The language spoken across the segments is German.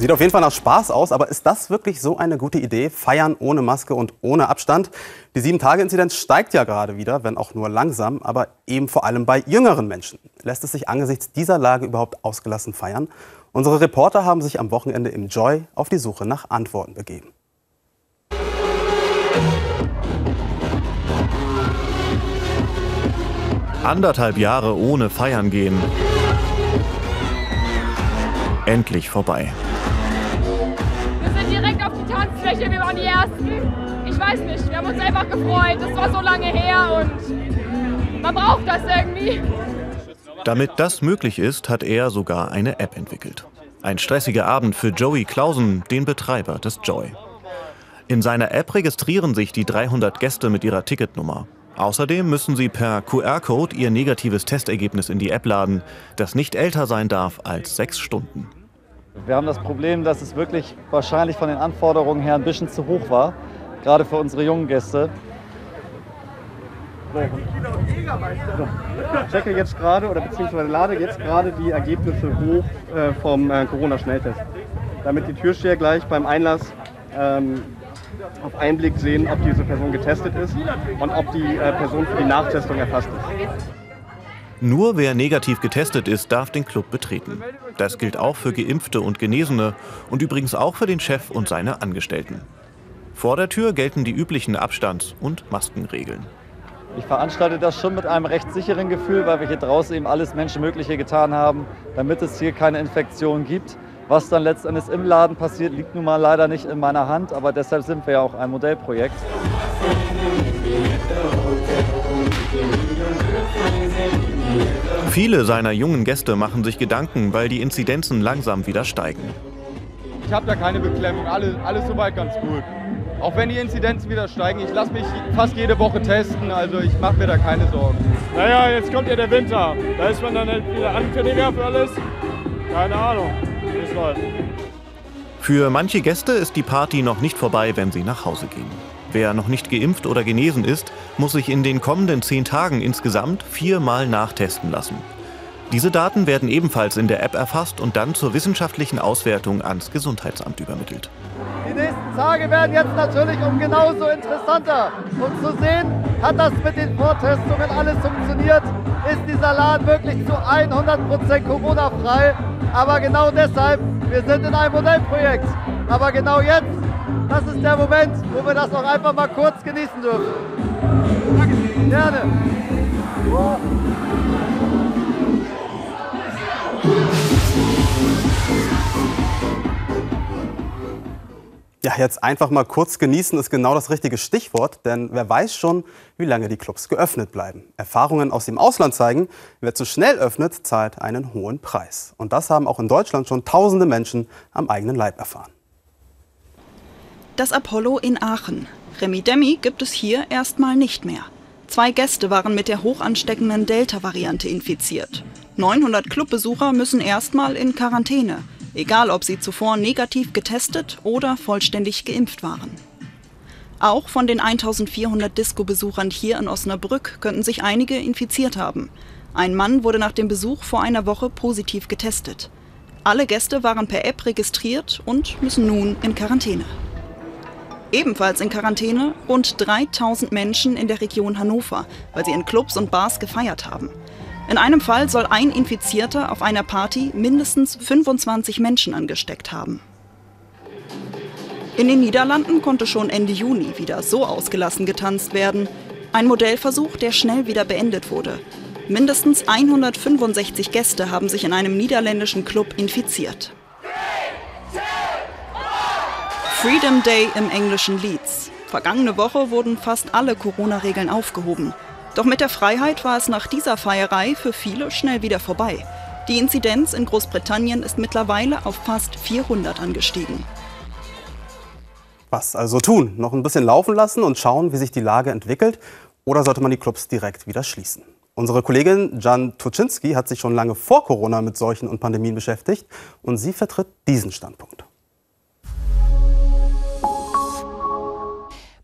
Sieht auf jeden Fall nach Spaß aus, aber ist das wirklich so eine gute Idee? Feiern ohne Maske und ohne Abstand? Die 7-Tage-Inzidenz steigt ja gerade wieder, wenn auch nur langsam, aber eben vor allem bei jüngeren Menschen. Lässt es sich angesichts dieser Lage überhaupt ausgelassen feiern? Unsere Reporter haben sich am Wochenende im Joy auf die Suche nach Antworten begeben. Anderthalb Jahre ohne Feiern gehen. Endlich vorbei. Tanzfläche, wir waren die Ersten. Ich weiß nicht, wir haben uns einfach gefreut. Das war so lange her und man braucht das irgendwie. Damit das möglich ist, hat er sogar eine App entwickelt. Ein stressiger Abend für Joey Clausen, den Betreiber des Joy. In seiner App registrieren sich die 300 Gäste mit ihrer Ticketnummer. Außerdem müssen sie per QR-Code ihr negatives Testergebnis in die App laden, das nicht älter sein darf als sechs Stunden. Wir haben das Problem, dass es wirklich wahrscheinlich von den Anforderungen her ein bisschen zu hoch war, gerade für unsere jungen Gäste. Ich checke jetzt gerade oder beziehungsweise lade jetzt gerade die Ergebnisse hoch äh, vom äh, Corona-Schnelltest, damit die Türsteher gleich beim Einlass ähm, auf einen Blick sehen, ob diese Person getestet ist und ob die äh, Person für die Nachtestung erfasst ist. Nur wer negativ getestet ist, darf den Club betreten. Das gilt auch für Geimpfte und Genesene und übrigens auch für den Chef und seine Angestellten. Vor der Tür gelten die üblichen Abstands- und Maskenregeln. Ich veranstalte das schon mit einem recht sicheren Gefühl, weil wir hier draußen eben alles Menschenmögliche getan haben, damit es hier keine Infektion gibt. Was dann letztendlich im Laden passiert, liegt nun mal leider nicht in meiner Hand, aber deshalb sind wir ja auch ein Modellprojekt. Viele seiner jungen Gäste machen sich Gedanken, weil die Inzidenzen langsam wieder steigen. Ich habe da keine Beklemmung, alles, alles soweit ganz gut. Auch wenn die Inzidenzen wieder steigen, ich lasse mich fast jede Woche testen, also ich mache mir da keine Sorgen. Naja, jetzt kommt ja der Winter. Da ist man dann halt wieder anfälliger für alles. Keine Ahnung wie es läuft. Für manche Gäste ist die Party noch nicht vorbei, wenn sie nach Hause gehen. Wer noch nicht geimpft oder genesen ist, muss sich in den kommenden zehn Tagen insgesamt viermal nachtesten lassen. Diese Daten werden ebenfalls in der App erfasst und dann zur wissenschaftlichen Auswertung ans Gesundheitsamt übermittelt. Die nächsten Tage werden jetzt natürlich um genauso interessanter. Und zu sehen, hat das mit den Vortestungen alles funktioniert? Ist dieser Laden wirklich zu 100% Corona-frei? Aber genau deshalb, wir sind in einem Modellprojekt. Aber genau jetzt, das ist der Moment, wo wir das noch einfach mal kurz genießen dürfen. Gerne. Ja, jetzt einfach mal kurz genießen ist genau das richtige Stichwort, denn wer weiß schon, wie lange die Clubs geöffnet bleiben. Erfahrungen aus dem Ausland zeigen, wer zu schnell öffnet, zahlt einen hohen Preis. Und das haben auch in Deutschland schon tausende Menschen am eigenen Leib erfahren. Das Apollo in Aachen. Remi Demi gibt es hier erstmal nicht mehr. Zwei Gäste waren mit der hochansteckenden Delta-Variante infiziert. 900 Clubbesucher müssen erstmal in Quarantäne egal ob sie zuvor negativ getestet oder vollständig geimpft waren. Auch von den 1400 Disco-Besuchern hier in Osnabrück könnten sich einige infiziert haben. Ein Mann wurde nach dem Besuch vor einer Woche positiv getestet. Alle Gäste waren per App registriert und müssen nun in Quarantäne. Ebenfalls in Quarantäne rund 3000 Menschen in der Region Hannover, weil sie in Clubs und Bars gefeiert haben. In einem Fall soll ein Infizierter auf einer Party mindestens 25 Menschen angesteckt haben. In den Niederlanden konnte schon Ende Juni wieder so ausgelassen getanzt werden. Ein Modellversuch, der schnell wieder beendet wurde. Mindestens 165 Gäste haben sich in einem niederländischen Club infiziert. Freedom Day im englischen Leeds. Vergangene Woche wurden fast alle Corona-Regeln aufgehoben. Doch mit der Freiheit war es nach dieser Feierei für viele schnell wieder vorbei. Die Inzidenz in Großbritannien ist mittlerweile auf fast 400 angestiegen. Was also tun? Noch ein bisschen laufen lassen und schauen, wie sich die Lage entwickelt? Oder sollte man die Clubs direkt wieder schließen? Unsere Kollegin Jan Tuczynski hat sich schon lange vor Corona mit Seuchen und Pandemien beschäftigt und sie vertritt diesen Standpunkt.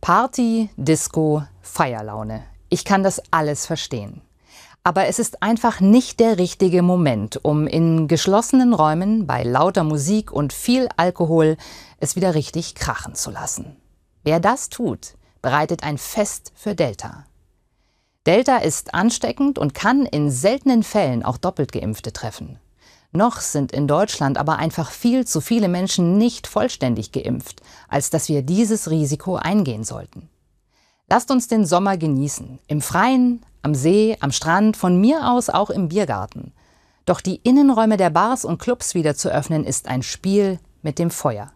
Party, Disco, Feierlaune. Ich kann das alles verstehen. Aber es ist einfach nicht der richtige Moment, um in geschlossenen Räumen bei lauter Musik und viel Alkohol es wieder richtig krachen zu lassen. Wer das tut, bereitet ein Fest für Delta. Delta ist ansteckend und kann in seltenen Fällen auch doppelt geimpfte treffen. Noch sind in Deutschland aber einfach viel zu viele Menschen nicht vollständig geimpft, als dass wir dieses Risiko eingehen sollten. Lasst uns den Sommer genießen, im Freien, am See, am Strand, von mir aus auch im Biergarten. Doch die Innenräume der Bars und Clubs wieder zu öffnen, ist ein Spiel mit dem Feuer.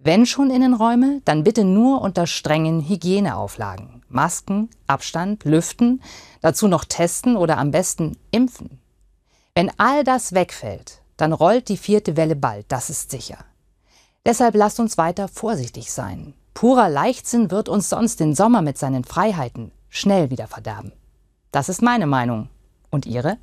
Wenn schon Innenräume, dann bitte nur unter strengen Hygieneauflagen. Masken, Abstand, Lüften, dazu noch testen oder am besten impfen. Wenn all das wegfällt, dann rollt die vierte Welle bald, das ist sicher. Deshalb lasst uns weiter vorsichtig sein. Purer Leichtsinn wird uns sonst den Sommer mit seinen Freiheiten schnell wieder verderben. Das ist meine Meinung. Und Ihre?